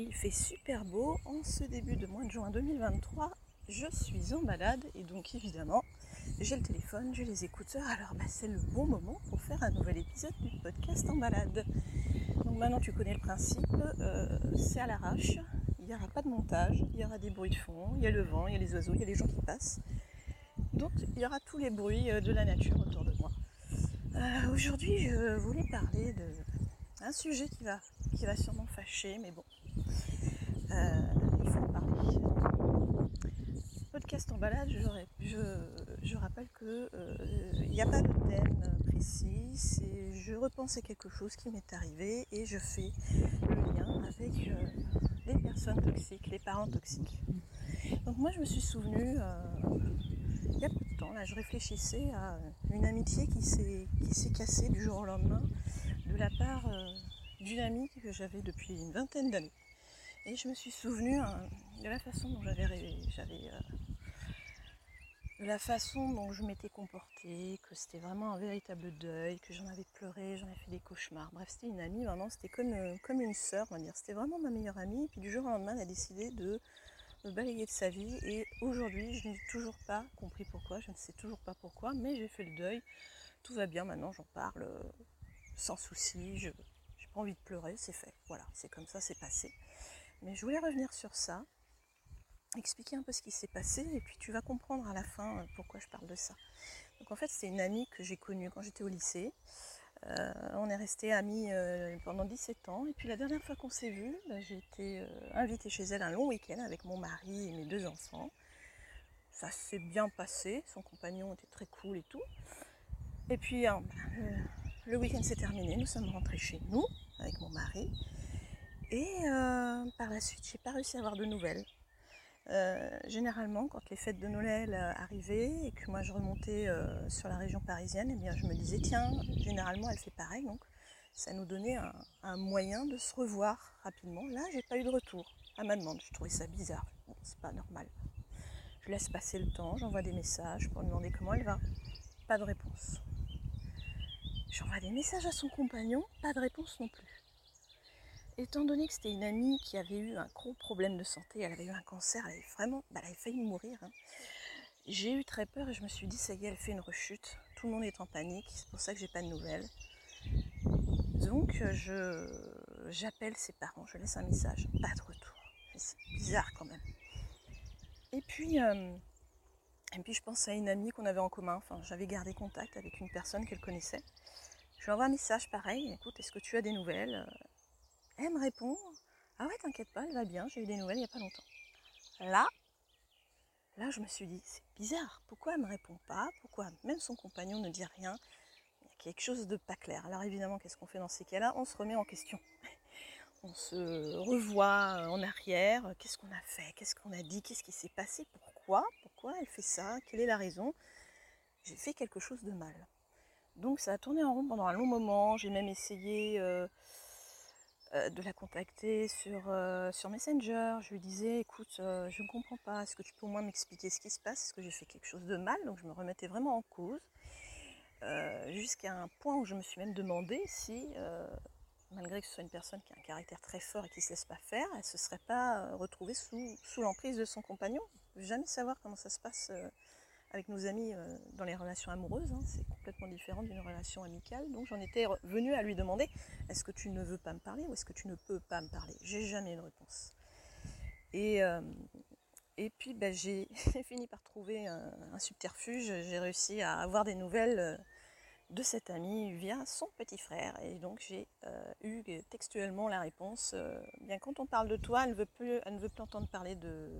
Il fait super beau en ce début de mois de juin 2023. Je suis en balade et donc évidemment j'ai le téléphone, j'ai les écouteurs. Alors bah, c'est le bon moment pour faire un nouvel épisode du podcast en balade. Donc maintenant tu connais le principe, euh, c'est à l'arrache. Il n'y aura pas de montage, il y aura des bruits de fond, il y a le vent, il y a les oiseaux, il y a les gens qui passent. Donc il y aura tous les bruits euh, de la nature autour de moi. Euh, aujourd'hui je voulais parler d'un sujet qui va, qui va sûrement fâcher, mais bon, euh, il faut en parler. Podcast en balade, je, rappelle que il n'y a pas de thème précis, je repense à quelque chose qui m'est arrivé et je fais le lien avec les personnes toxiques, les parents toxiques. Donc moi je me suis souvenue il y a peu de temps, là je réfléchissais à une amitié qui s'est cassée du jour au lendemain de la part d'une amie que j'avais depuis une vingtaine d'années. Et je me suis souvenu hein, de la façon dont j'avais j'avais euh, la façon dont je m'étais comportée, que c'était vraiment un véritable deuil, que j'en avais pleuré, j'en avais fait des cauchemars. Bref, c'était une amie, vraiment, c'était comme, euh, comme une sœur, on va dire. C'était vraiment ma meilleure amie. Et puis du jour au lendemain, elle a décidé de me balayer de sa vie. Et aujourd'hui, je n'ai toujours pas compris pourquoi, je ne sais toujours pas pourquoi, mais j'ai fait le deuil. Tout va bien maintenant, j'en parle euh, sans souci. Je, j'ai pas envie de pleurer, c'est fait. Voilà, c'est comme ça, c'est passé. Mais je voulais revenir sur ça, expliquer un peu ce qui s'est passé, et puis tu vas comprendre à la fin euh, pourquoi je parle de ça. Donc en fait, c'est une amie que j'ai connue quand j'étais au lycée. Euh, on est resté amis euh, pendant 17 ans. Et puis la dernière fois qu'on s'est vu, bah, j'ai été invitée chez elle un long week-end avec mon mari et mes deux enfants. Ça s'est bien passé, son compagnon était très cool et tout. Et puis bah, le week-end s'est terminé, nous sommes rentrés chez nous avec mon mari. Et euh, par la suite, j'ai pas réussi à avoir de nouvelles. Euh, généralement, quand les fêtes de Noël euh, arrivaient et que moi je remontais sur la région parisienne, eh bien je me disais tiens, généralement elle fait pareil, donc ça nous donnait un, moyen de se revoir rapidement. Là, j'ai pas eu de retour à ma demande. Je trouvais ça bizarre. c'est pas normal. Je laisse passer le temps, j'envoie des messages pour lui demander comment elle va. Pas de réponse. J'envoie des messages à son compagnon, pas de réponse non plus. Étant donné que c'était une amie qui avait eu un gros problème de santé, elle avait eu un cancer, elle avait vraiment, bah, elle avait failli mourir. Hein. J'ai eu très peur et je me suis dit, ça y est, elle fait une rechute. Tout le monde est en panique, c'est pour ça que j'ai pas de nouvelles. Donc je j'appelle ses parents, je laisse un message, pas de retour. C'est bizarre quand même. Et puis euh, et puis je pense à une amie qu'on avait en commun, enfin j'avais gardé contact avec une personne qu'elle connaissait. Je lui envoie un message pareil, écoute, est-ce que tu as des nouvelles? Elle me répond, ah ouais t'inquiète pas, elle va bien, j'ai eu des nouvelles il n'y a pas longtemps. Là, là je me suis dit, c'est bizarre, pourquoi elle me répond pas Pourquoi même son compagnon ne dit rien? Il y a quelque chose de pas clair. Alors évidemment, qu'est-ce qu'on fait dans ces cas-là? On se remet en question. On se revoit en arrière, qu'est-ce qu'on a fait, qu'est-ce qu'on a dit, qu'est-ce qui s'est passé, pourquoi, pourquoi elle fait ça, quelle est la raison? J'ai fait quelque chose de mal. Donc ça a tourné en rond pendant un long moment, j'ai même essayé euh, euh, de la contacter sur, euh, sur Messenger, je lui disais écoute, je ne comprends pas, est-ce que tu peux au moins m'expliquer ce qui se passe, est-ce que j'ai fait quelque chose de mal, donc je me remettais vraiment en cause. jusqu'à un point où je me suis même demandé si malgré que ce soit une personne qui a un caractère très fort et qui ne se laisse pas faire, elle ne se serait pas euh, retrouvée sous, sous l'emprise de son compagnon. Je jamais savoir comment ça se passe euh, avec nos amis euh, dans les relations amoureuses. Hein. C'est complètement différent d'une relation amicale. Donc j'en étais venue à lui demander est-ce que tu ne veux pas me parler ou est-ce que tu ne peux pas me parler? J'ai jamais de réponse. Et, et puis ben, j'ai fini par trouver un, subterfuge. J'ai réussi à avoir des nouvelles de cette amie via son petit frère. Et donc j'ai euh, eu textuellement la réponse euh, bien quand on parle de toi, elle ne veut plus, elle ne veut plus entendre parler de,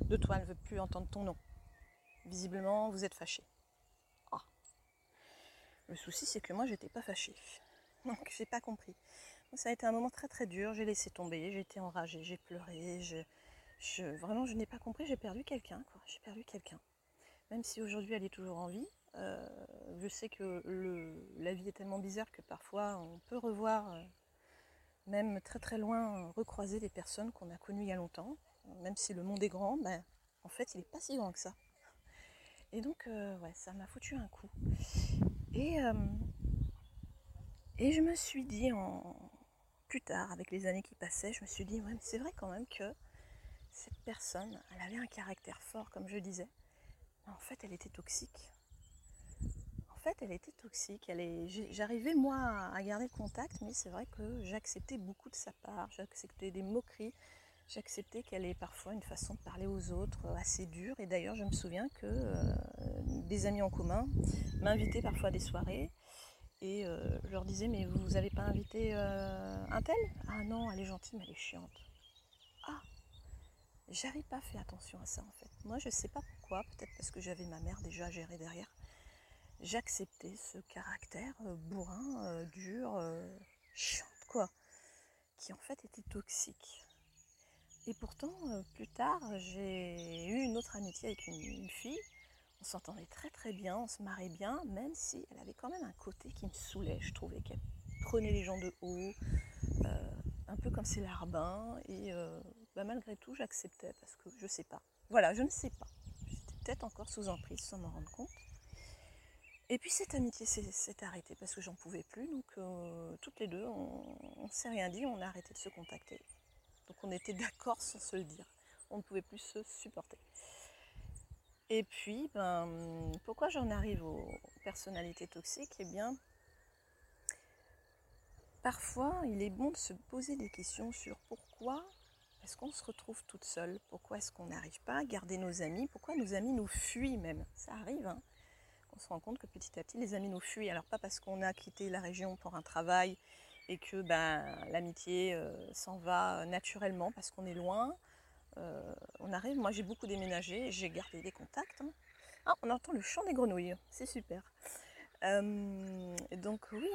de toi, elle ne veut plus entendre ton nom. Visiblement, vous êtes fâché. Ah. Le souci, c'est que moi, j'étais pas fâchée. Donc, j'ai pas compris. Ça a été un moment très très dur. J'ai laissé tomber, j'ai été enragée, j'ai pleuré. Vraiment, je n'ai pas compris. J'ai perdu quelqu'un. J'ai perdu quelqu'un. Même si aujourd'hui, elle est toujours en vie, euh, je sais que la vie est tellement bizarre que parfois on peut revoir, euh, même très très loin, recroiser des personnes qu'on a connues il y a longtemps. Même si le monde est grand, ben, en fait il n'est pas si grand que ça. Et donc euh, ouais, ça m'a foutu un coup. Et, et je me suis dit en, plus tard, avec les années qui passaient, je me suis dit, ouais, c'est vrai quand même que cette personne, elle avait un caractère fort, comme je disais, mais en fait, elle était toxique. En fait, elle était toxique. J'arrivais moi à garder contact, mais c'est vrai que j'acceptais beaucoup de sa part, j'acceptais des moqueries, j'acceptais qu'elle ait parfois une façon de parler aux autres assez dure. Et d'ailleurs, je me souviens que euh, des amis en commun m'invitaient parfois à des soirées et euh, je leur disais mais vous n'avez pas invité euh, un tel? Ah non, elle est gentille mais elle est chiante. Ah J'avais pas fait attention à ça en fait. Moi je sais pas pourquoi, peut-être parce que j'avais ma mère déjà gérée derrière. J'acceptais ce caractère euh, bourrin, dur, chiante quoi, qui en fait était toxique. Et pourtant, plus tard, j'ai eu une autre amitié avec une fille on s'entendait très très bien, on se marrait bien, même si elle avait quand même un côté qui me saoulait. Je trouvais qu'elle prenait les gens de haut, euh, un peu comme ses larbins, et euh, bah, malgré tout j'acceptais parce que je sais pas. Voilà, je ne sais pas. J'étais peut-être encore sous emprise sans m'en rendre compte. Et puis cette amitié s'est arrêtée parce que j'en pouvais plus, donc euh, toutes les deux, on ne s'est rien dit, on a arrêté de se contacter. Donc on était d'accord sans se le dire. On ne pouvait plus se supporter. Et puis, ben, pourquoi j'en arrive aux personnalités toxiques? Eh bien, parfois, il est bon de se poser des questions sur pourquoi est-ce qu'on se retrouve toute seule? Pourquoi est-ce qu'on n'arrive pas à garder nos amis? Pourquoi nos amis nous fuient même? Ça arrive, hein on se rend compte que petit à petit, les amis nous fuient. Alors pas parce qu'on a quitté la région pour un travail et que ben, l'amitié euh, s'en va naturellement parce qu'on est loin, euh, on arrive, moi j'ai beaucoup déménagé, j'ai gardé des contacts. Hein. Ah, on entend le chant des grenouilles, c'est super. Euh, donc oui,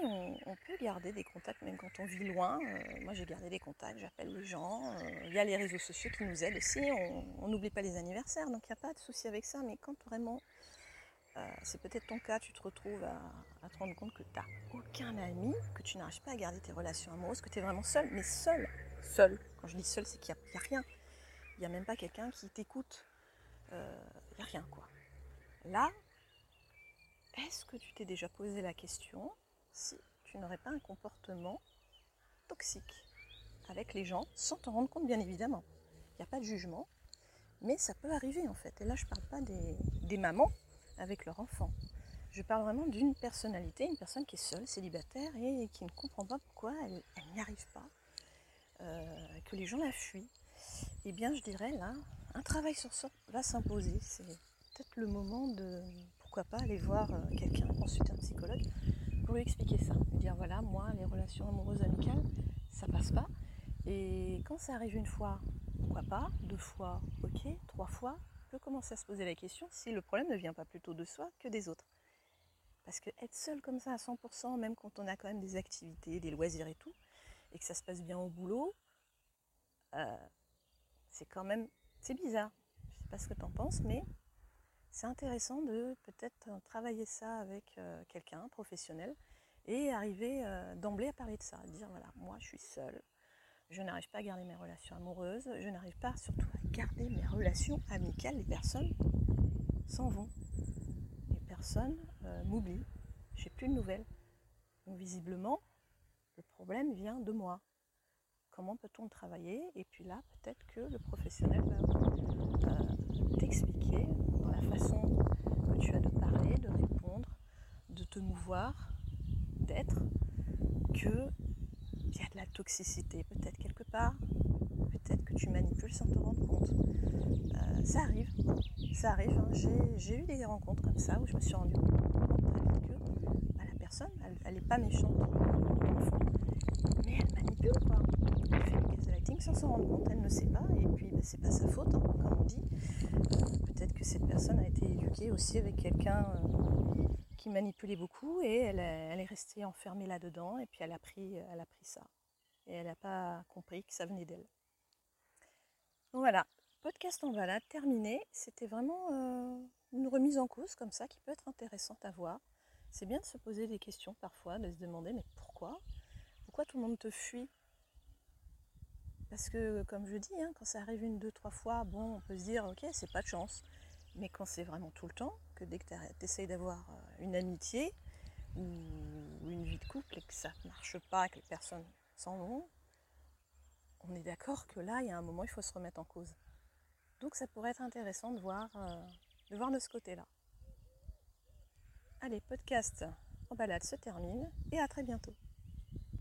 on, peut garder des contacts même quand on vit loin. Euh, moi j'ai gardé des contacts, j'appelle les gens. Il y a les réseaux sociaux qui nous aident aussi. On n'oublie pas les anniversaires, donc il n'y a pas de souci avec ça. Mais quand vraiment, c'est peut-être ton cas, tu te retrouves à, te rendre compte que tu n'as aucun ami, que tu n'arrives pas à garder tes relations amoureuses, que tu es vraiment seul, mais seul, seul. Quand je dis seul, c'est qu'il n'y a, rien. Il n'y a même pas quelqu'un qui t'écoute. Il euh, n'y a rien quoi. Là, est-ce que tu t'es déjà posé la question si tu n'aurais pas un comportement toxique avec les gens sans t'en rendre compte bien évidemment? Il n'y a pas de jugement, mais ça peut arriver en fait. Et là je ne parle pas des, mamans avec leurs enfants. Je parle vraiment d'une personnalité, une personne qui est seule, célibataire et qui ne comprend pas pourquoi elle, n'y arrive pas, euh, que les gens la fuient. Eh bien, je dirais là, un travail sur soi va s'imposer. C'est peut-être le moment de, pourquoi pas, aller voir euh, quelqu'un, ensuite un psychologue, pour lui expliquer ça. Lui dire voilà, moi, les relations amoureuses amicales, ça passe pas. Et quand ça arrive une fois, pourquoi pas, deux fois, ok, trois fois, commencer à se poser la question si le problème ne vient pas plutôt de soi que des autres. Parce que être seul comme ça à 100%, même quand on a quand même des activités, des loisirs et tout, et que ça se passe bien au boulot, euh, c'est quand même, c'est bizarre. Je sais pas ce que tu en penses, mais c'est intéressant de peut-être travailler ça avec euh, quelqu'un, professionnel, et arriver euh, d'emblée à parler de ça, dire voilà, moi je suis seule, je n'arrive pas à garder mes relations amoureuses, je n'arrive pas surtout à garder mes relations amicales, les personnes s'en vont. Les personnes euh, m'oublient, j'ai plus de nouvelles. Donc visiblement, le problème vient de moi. Comment peut-on travailler? Et puis là, peut-être que le professionnel va euh, t'expliquer dans la façon que tu as de parler, de répondre, de te mouvoir, d'être, que il y a de la toxicité peut-être quelque part, peut-être que tu manipules sans te rendre compte. Euh, ça arrive, ça arrive. Hein. J'ai eu des rencontres comme ça où je me suis rendu compte très vite que bah, la personne, elle n'est pas méchante mais elle manipule quoi. Elle fait du gaslighting sans s'en rendre compte, elle ne sait pas, et puis bah, c'est pas sa faute, hein, comme on dit. Euh, peut-être que cette personne a été éduquée aussi avec quelqu'un euh, qui manipulait beaucoup, et elle, est restée enfermée là-dedans, et puis elle a pris ça. Et elle n'a pas compris que ça venait d'elle. Voilà, podcast en voilà, terminé. C'était vraiment euh, une remise en cause comme ça qui peut être intéressante à voir. C'est bien de se poser des questions parfois, de se demander mais pourquoi? Pourquoi tout le monde te fuit? Parce que, comme je dis, hein, quand ça arrive une, deux, trois fois, bon, on peut se dire, ok, c'est pas de chance. Mais quand c'est vraiment tout le temps, que dès que tu essayes d'avoir euh, une amitié ou une vie de couple et que ça ne marche pas, que les personnes s'en vont, on est d'accord que là, il y a un moment, il faut se remettre en cause. Donc ça pourrait être intéressant de voir, euh, de, voir de ce côté-là. Allez, podcast en balade se termine et à très bientôt.